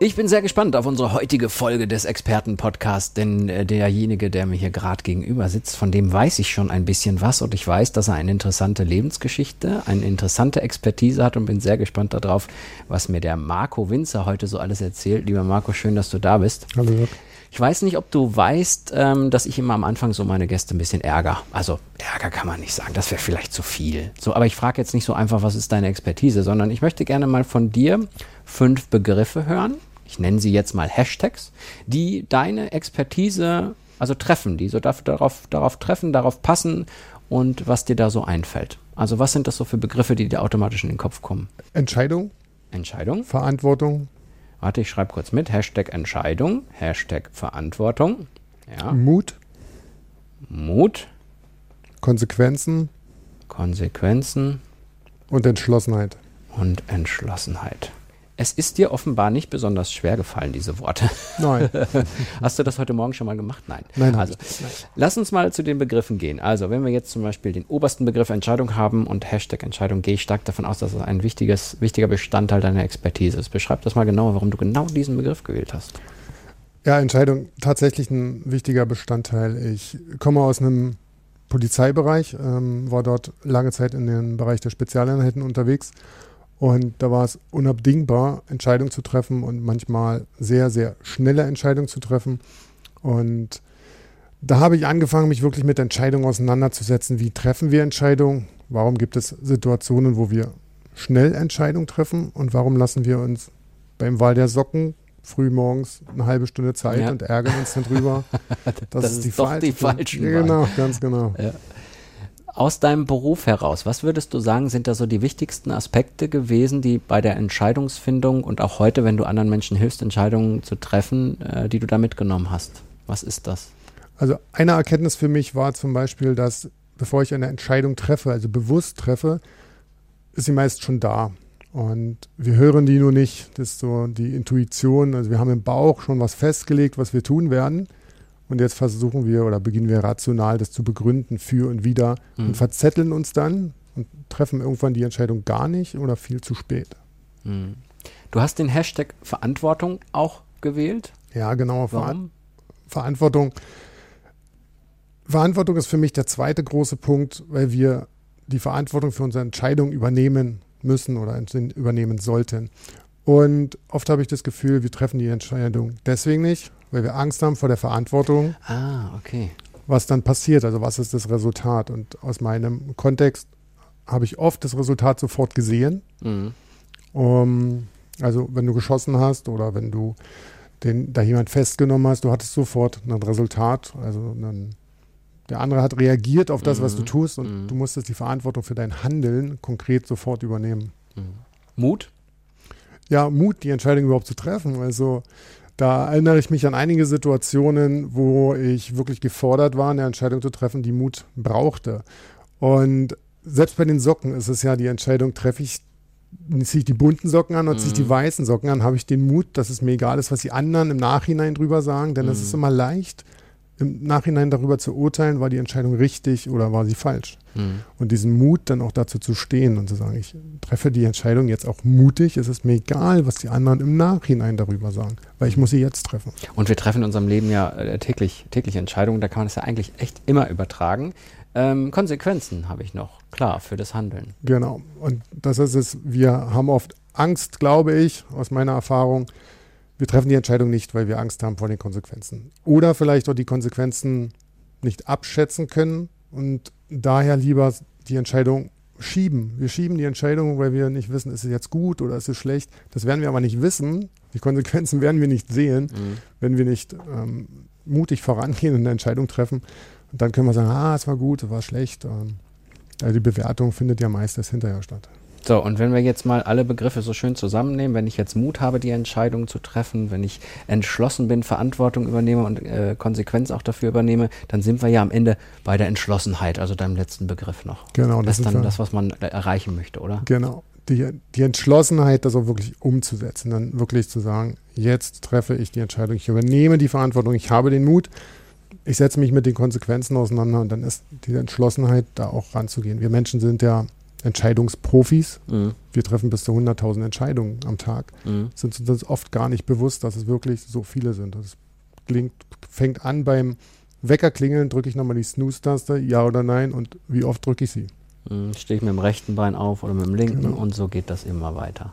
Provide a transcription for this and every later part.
Ich bin sehr gespannt auf unsere heutige Folge des Expertenpodcasts, denn äh, derjenige, der mir hier gerade gegenüber sitzt, von dem weiß ich schon ein bisschen was und ich weiß, dass er eine interessante Lebensgeschichte, eine interessante Expertise hat und bin sehr gespannt darauf, was mir der Marco Winzer heute so alles erzählt. Lieber Marco, schön, dass du da bist. Hallo. Ich weiß nicht, ob du weißt, ähm, dass ich immer am Anfang so meine Gäste ein bisschen ärger. Also Ärger kann man nicht sagen, das wäre vielleicht zu viel. So, aber ich frage jetzt nicht so einfach, was ist deine Expertise, sondern ich möchte gerne mal von dir fünf Begriffe hören ich nenne sie jetzt mal Hashtags, die deine Expertise also treffen, die so darauf, darauf treffen, darauf passen und was dir da so einfällt. Also was sind das so für Begriffe, die dir automatisch in den Kopf kommen? Entscheidung. Entscheidung. Verantwortung. Warte, ich schreibe kurz mit. Hashtag Entscheidung, Hashtag Verantwortung. Ja. Mut. Mut. Konsequenzen. Konsequenzen. Und Entschlossenheit. Und Entschlossenheit. Es ist dir offenbar nicht besonders schwer gefallen, diese Worte. Nein. Hast du das heute Morgen schon mal gemacht? Nein. Nein. Also, nein. lass uns mal zu den Begriffen gehen. Also, wenn wir jetzt zum Beispiel den obersten Begriff Entscheidung haben und Hashtag Entscheidung, gehe ich stark davon aus, dass es ein wichtiges, wichtiger Bestandteil deiner Expertise ist. Beschreib das mal genauer, warum du genau diesen Begriff gewählt hast. Ja, Entscheidung tatsächlich ein wichtiger Bestandteil. Ich komme aus einem Polizeibereich, ähm, war dort lange Zeit in dem Bereich der Spezialeinheiten unterwegs und da war es unabdingbar, Entscheidungen zu treffen und manchmal sehr, sehr schnelle Entscheidungen zu treffen. Und da habe ich angefangen, mich wirklich mit Entscheidungen auseinanderzusetzen. Wie treffen wir Entscheidungen? Warum gibt es Situationen, wo wir schnell Entscheidungen treffen? Und warum lassen wir uns beim Wahl der Socken früh morgens eine halbe Stunde Zeit ja. und ärgern uns dann drüber? Das, das ist, die, doch die falschen. Genau, ganz genau. Ja aus deinem Beruf heraus, was würdest du sagen, sind da so die wichtigsten Aspekte gewesen, die bei der Entscheidungsfindung und auch heute, wenn du anderen Menschen hilfst, Entscheidungen zu treffen, äh, die du da mitgenommen hast? Was ist das? Also eine Erkenntnis für mich war zum Beispiel, dass bevor ich eine Entscheidung treffe, also bewusst treffe, ist sie meist schon da. Und wir hören die nur nicht. Das ist so die Intuition. Also wir haben im Bauch schon was festgelegt, was wir tun werden. Und jetzt versuchen wir oder beginnen wir rational das zu begründen für und wieder mhm. und verzetteln uns dann und treffen irgendwann die Entscheidung gar nicht oder viel zu spät. Mhm. Du hast den Hashtag Verantwortung auch gewählt? Ja, genau. Warum? Verantwortung. Verantwortung ist für mich der zweite große Punkt, weil wir die Verantwortung für unsere Entscheidung übernehmen müssen oder übernehmen sollten. Und oft habe ich das Gefühl, wir treffen die Entscheidung deswegen nicht, weil wir Angst haben vor der Verantwortung. Ah, okay. Was dann passiert, also was ist das Resultat? Und aus meinem Kontext habe ich oft das Resultat sofort gesehen. Mhm. Um, also wenn du geschossen hast oder wenn du den, da jemand festgenommen hast, du hattest sofort ein Resultat. Also einen, der andere hat reagiert auf das, mhm. was du mhm. tust und mhm. du musstest die Verantwortung für dein Handeln konkret sofort übernehmen. Mhm. Mut? Ja, Mut, die Entscheidung überhaupt zu treffen. Also da erinnere ich mich an einige Situationen, wo ich wirklich gefordert war, eine Entscheidung zu treffen, die Mut brauchte. Und selbst bei den Socken ist es ja die Entscheidung, treffe ich, ziehe ich die bunten Socken an oder mhm. ziehe ich die mhm. weißen Socken an, habe ich den Mut, dass es mir egal ist, was die anderen im Nachhinein drüber sagen, denn es mhm. ist immer leicht, im Nachhinein darüber zu urteilen, war die Entscheidung richtig oder war sie falsch. Mhm. Und diesen Mut dann auch dazu zu stehen und zu sagen, ich treffe die Entscheidung jetzt auch mutig, es ist mir egal, was die anderen im Nachhinein darüber sagen, weil ich muss sie jetzt treffen. Und wir treffen in unserem Leben ja äh, täglich, täglich Entscheidungen, da kann man das ja eigentlich echt immer übertragen. Ähm, Konsequenzen habe ich noch, klar, für das Handeln. Genau. Und das ist es, wir haben oft Angst, glaube ich, aus meiner Erfahrung, wir treffen die Entscheidung nicht, weil wir Angst haben vor den Konsequenzen. Oder vielleicht auch die Konsequenzen nicht abschätzen können und daher lieber die Entscheidung schieben. Wir schieben die Entscheidung, weil wir nicht wissen, ist es jetzt gut oder ist es schlecht. Das werden wir aber nicht wissen. Die Konsequenzen werden wir nicht sehen, mhm. wenn wir nicht ähm, mutig vorangehen und eine Entscheidung treffen. Und dann können wir sagen, ah, es war gut, es war schlecht. Ähm, also die Bewertung findet ja meistens hinterher statt. So, und wenn wir jetzt mal alle Begriffe so schön zusammennehmen, wenn ich jetzt Mut habe, die Entscheidung zu treffen, wenn ich entschlossen bin, Verantwortung übernehme und äh, Konsequenz auch dafür übernehme, dann sind wir ja am Ende bei der Entschlossenheit, also deinem letzten Begriff noch. Genau. Das ist dann das, was man erreichen möchte, oder? Genau. Die, die Entschlossenheit, das auch wirklich umzusetzen, dann wirklich zu sagen, jetzt treffe ich die Entscheidung, ich übernehme die Verantwortung, ich habe den Mut, ich setze mich mit den Konsequenzen auseinander und dann ist die Entschlossenheit, da auch ranzugehen. Wir Menschen sind ja Entscheidungsprofis. Mhm. Wir treffen bis zu 100.000 Entscheidungen am Tag. Mhm. Sind uns oft gar nicht bewusst, dass es wirklich so viele sind. Das klingt, fängt an beim Weckerklingeln, drücke ich nochmal die Snooze-Taste, ja oder nein, und wie oft drücke ich sie? Mhm. Stehe ich mit dem rechten Bein auf oder mit dem linken genau. und so geht das immer weiter.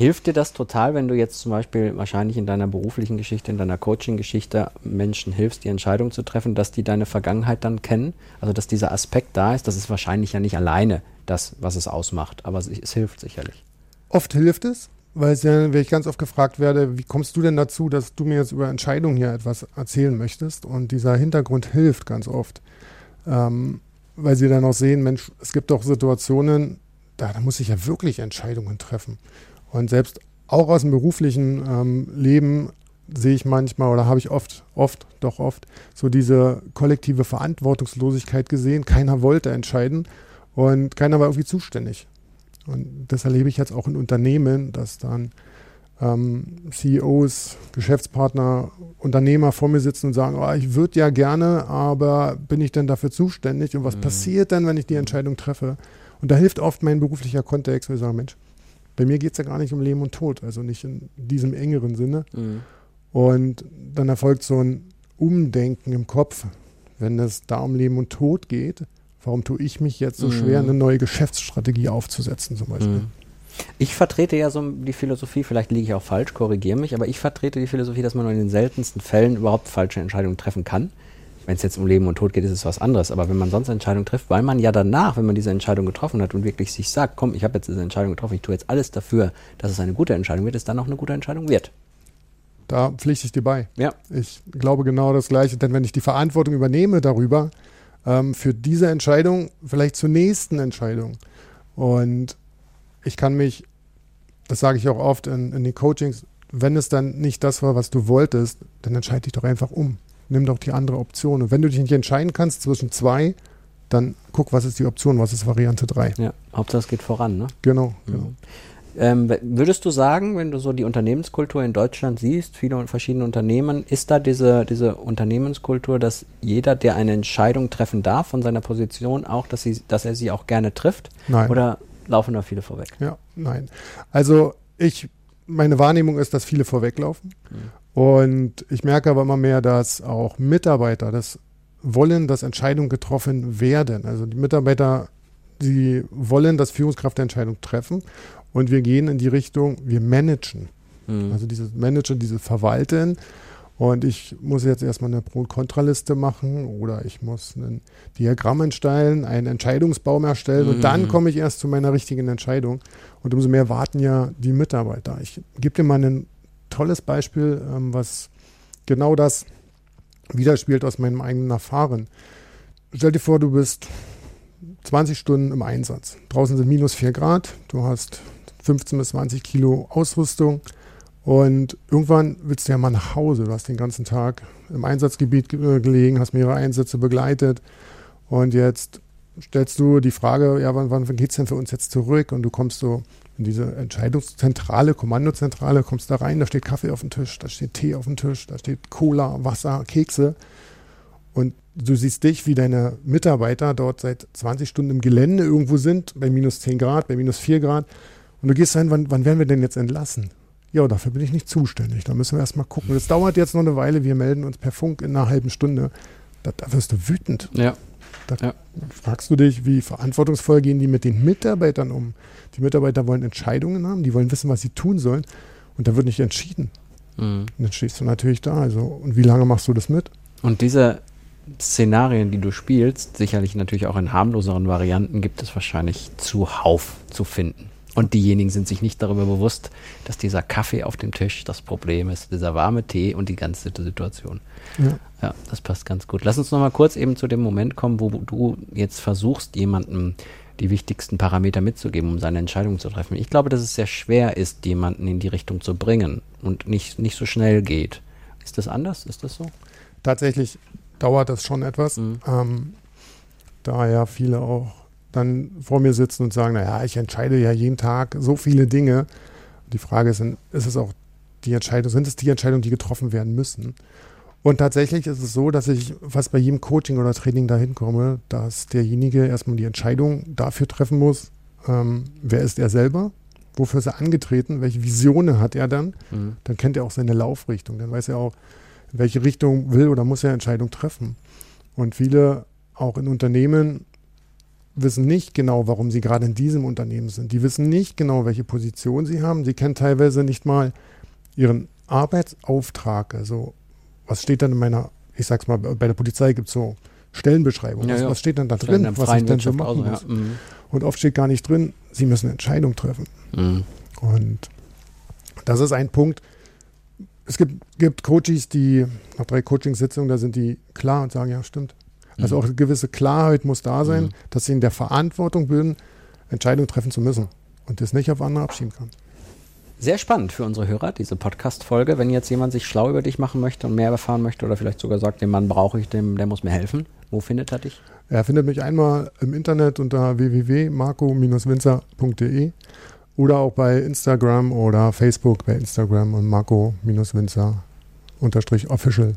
Hilft dir das total, wenn du jetzt zum Beispiel wahrscheinlich in deiner beruflichen Geschichte, in deiner Coaching-Geschichte Menschen hilfst, die Entscheidung zu treffen, dass die deine Vergangenheit dann kennen? Also, dass dieser Aspekt da ist, das ist wahrscheinlich ja nicht alleine das, was es ausmacht, aber es, es hilft sicherlich. Oft hilft es, weil es ja, wenn ich ganz oft gefragt werde, wie kommst du denn dazu, dass du mir jetzt über Entscheidungen hier etwas erzählen möchtest? Und dieser Hintergrund hilft ganz oft, ähm, weil sie dann auch sehen, Mensch, es gibt doch Situationen, da, da muss ich ja wirklich Entscheidungen treffen. Und selbst auch aus dem beruflichen ähm, Leben sehe ich manchmal oder habe ich oft, oft, doch oft so diese kollektive Verantwortungslosigkeit gesehen. Keiner wollte entscheiden und keiner war irgendwie zuständig. Und das erlebe ich jetzt auch in Unternehmen, dass dann ähm, CEOs, Geschäftspartner, Unternehmer vor mir sitzen und sagen, oh, ich würde ja gerne, aber bin ich denn dafür zuständig? Und was mhm. passiert denn, wenn ich die Entscheidung treffe? Und da hilft oft mein beruflicher Kontext, wo ich sage, Mensch, bei mir geht es ja gar nicht um Leben und Tod, also nicht in diesem engeren Sinne. Mhm. Und dann erfolgt so ein Umdenken im Kopf, wenn es da um Leben und Tod geht. Warum tue ich mich jetzt so mhm. schwer, eine neue Geschäftsstrategie aufzusetzen zum Beispiel? Mhm. Ich vertrete ja so die Philosophie, vielleicht liege ich auch falsch, korrigiere mich, aber ich vertrete die Philosophie, dass man nur in den seltensten Fällen überhaupt falsche Entscheidungen treffen kann. Wenn es jetzt um Leben und Tod geht, ist es was anderes. Aber wenn man sonst Entscheidungen trifft, weil man ja danach, wenn man diese Entscheidung getroffen hat und wirklich sich sagt, komm, ich habe jetzt diese Entscheidung getroffen, ich tue jetzt alles dafür, dass es eine gute Entscheidung wird, es dann auch eine gute Entscheidung wird. Da pflichte ich dir bei. Ja. Ich glaube genau das Gleiche, denn wenn ich die Verantwortung übernehme darüber, ähm, für diese Entscheidung, vielleicht zur nächsten Entscheidung. Und ich kann mich, das sage ich auch oft in, in den Coachings, wenn es dann nicht das war, was du wolltest, dann entscheide dich doch einfach um nimm doch die andere Option. Und wenn du dich nicht entscheiden kannst zwischen zwei, dann guck, was ist die Option, was ist Variante 3. Ja, Hauptsache es geht voran, ne? Genau, genau. Ähm, würdest du sagen, wenn du so die Unternehmenskultur in Deutschland siehst, viele verschiedene Unternehmen, ist da diese, diese Unternehmenskultur, dass jeder, der eine Entscheidung treffen darf von seiner Position, auch, dass, sie, dass er sie auch gerne trifft? Nein. Oder laufen da viele vorweg? Ja, nein. Also ich, meine Wahrnehmung ist, dass viele vorweglaufen. Mhm. Und ich merke aber immer mehr, dass auch Mitarbeiter das wollen, dass Entscheidungen getroffen werden. Also die Mitarbeiter, sie wollen, dass Führungskräfte Entscheidungen treffen. Und wir gehen in die Richtung, wir managen. Mhm. Also dieses Managen, dieses Verwalten. Und ich muss jetzt erstmal eine Pro- und Kontraliste machen oder ich muss ein Diagramm entstellen, einen Entscheidungsbaum erstellen mhm. und dann komme ich erst zu meiner richtigen Entscheidung. Und umso mehr warten ja die Mitarbeiter. Ich gebe dir mal einen tolles Beispiel, ähm, was genau das widerspielt aus meinem eigenen Erfahren. Stell dir vor, du bist 20 Stunden im Einsatz. Draußen sind minus 4 Grad, du hast 15 bis 20 Kilo Ausrüstung und irgendwann willst du ja mal nach Hause. Du hast den ganzen Tag im Einsatzgebiet äh, gelegen, hast mehrere Einsätze begleitet und jetzt stellst du die Frage, ja, wann, wann geht es denn für uns jetzt zurück? Und du kommst so in diese Entscheidungszentrale, Kommandozentrale, kommst da rein, da steht Kaffee auf dem Tisch, da steht Tee auf dem Tisch, da steht Cola, Wasser, Kekse. Und du siehst dich, wie deine Mitarbeiter dort seit 20 Stunden im Gelände irgendwo sind, bei minus 10 Grad, bei minus 4 Grad. Und du gehst rein, wann, wann werden wir denn jetzt entlassen? Ja, dafür bin ich nicht zuständig. Da müssen wir erstmal gucken. Das dauert jetzt noch eine Weile. Wir melden uns per Funk in einer halben Stunde. Da, da wirst du wütend. Ja. Da ja. fragst du dich, wie verantwortungsvoll gehen die mit den Mitarbeitern um? Die Mitarbeiter wollen Entscheidungen haben, die wollen wissen, was sie tun sollen. Und da wird nicht entschieden. Mhm. Und dann stehst du natürlich da. Also, und wie lange machst du das mit? Und diese Szenarien, die du spielst, sicherlich natürlich auch in harmloseren Varianten, gibt es wahrscheinlich zuhauf zu finden. Und diejenigen sind sich nicht darüber bewusst, dass dieser Kaffee auf dem Tisch das Problem ist, dieser warme Tee und die ganze Situation. Ja, ja das passt ganz gut. Lass uns noch mal kurz eben zu dem Moment kommen, wo du jetzt versuchst, jemandem die wichtigsten Parameter mitzugeben, um seine Entscheidung zu treffen. Ich glaube, dass es sehr schwer ist, jemanden in die Richtung zu bringen und nicht, nicht so schnell geht. Ist das anders? Ist das so? Tatsächlich dauert das schon etwas. Mhm. Ähm, da ja viele auch dann vor mir sitzen und sagen, naja, ich entscheide ja jeden Tag so viele Dinge. Die Frage ist, ist es auch die Entscheidung, sind es die Entscheidungen, die getroffen werden müssen? Und tatsächlich ist es so, dass ich fast bei jedem Coaching oder Training dahin komme, dass derjenige erstmal die Entscheidung dafür treffen muss, ähm, wer ist er selber, wofür ist er angetreten, welche Visionen hat er dann. Mhm. Dann kennt er auch seine Laufrichtung, dann weiß er auch, in welche Richtung will oder muss er Entscheidung treffen. Und viele auch in Unternehmen wissen nicht genau, warum sie gerade in diesem Unternehmen sind. Die wissen nicht genau, welche Position sie haben. Sie kennen teilweise nicht mal ihren Arbeitsauftrag. Also was steht dann in meiner, ich sag's mal, bei der Polizei gibt es so Stellenbeschreibungen. Ja, was, ja. was, steht dann da drin, was ich denn so machen muss? Ja. Mhm. Und oft steht gar nicht drin, sie müssen eine Entscheidung treffen. Mhm. Und das ist ein Punkt. Es gibt, gibt Coaches, die nach drei Coachingsitzungen, da sind die klar und sagen, ja, stimmt. Also mhm. auch eine gewisse Klarheit muss da sein, mhm. dass sie in der Verantwortung bin, Entscheidungen treffen zu müssen und das nicht auf andere abschieben kann. Sehr spannend für unsere Hörer, diese Podcast-Folge. Wenn jetzt jemand sich schlau über dich machen möchte und mehr erfahren möchte oder vielleicht sogar sagt, den Mann brauche ich, dem, der muss mir helfen, wo findet er dich? Er findet mich einmal im Internet unter www.marco-winzer.de oder auch bei Instagram oder Facebook bei Instagram und Marco-Winzer-official.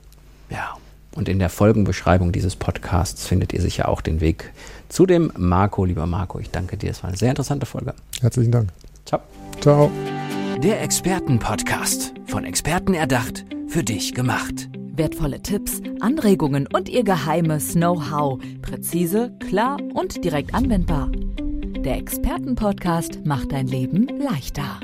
Ja, und in der Folgenbeschreibung dieses Podcasts findet ihr sicher auch den Weg zu dem Marco. Lieber Marco, ich danke dir. Es war eine sehr interessante Folge. Herzlichen Dank. Ciao. Ciao. Der Expertenpodcast. Von Experten erdacht, für dich gemacht. Wertvolle Tipps, Anregungen und ihr geheimes Know-how. Präzise, klar und direkt anwendbar. Der Expertenpodcast macht dein Leben leichter.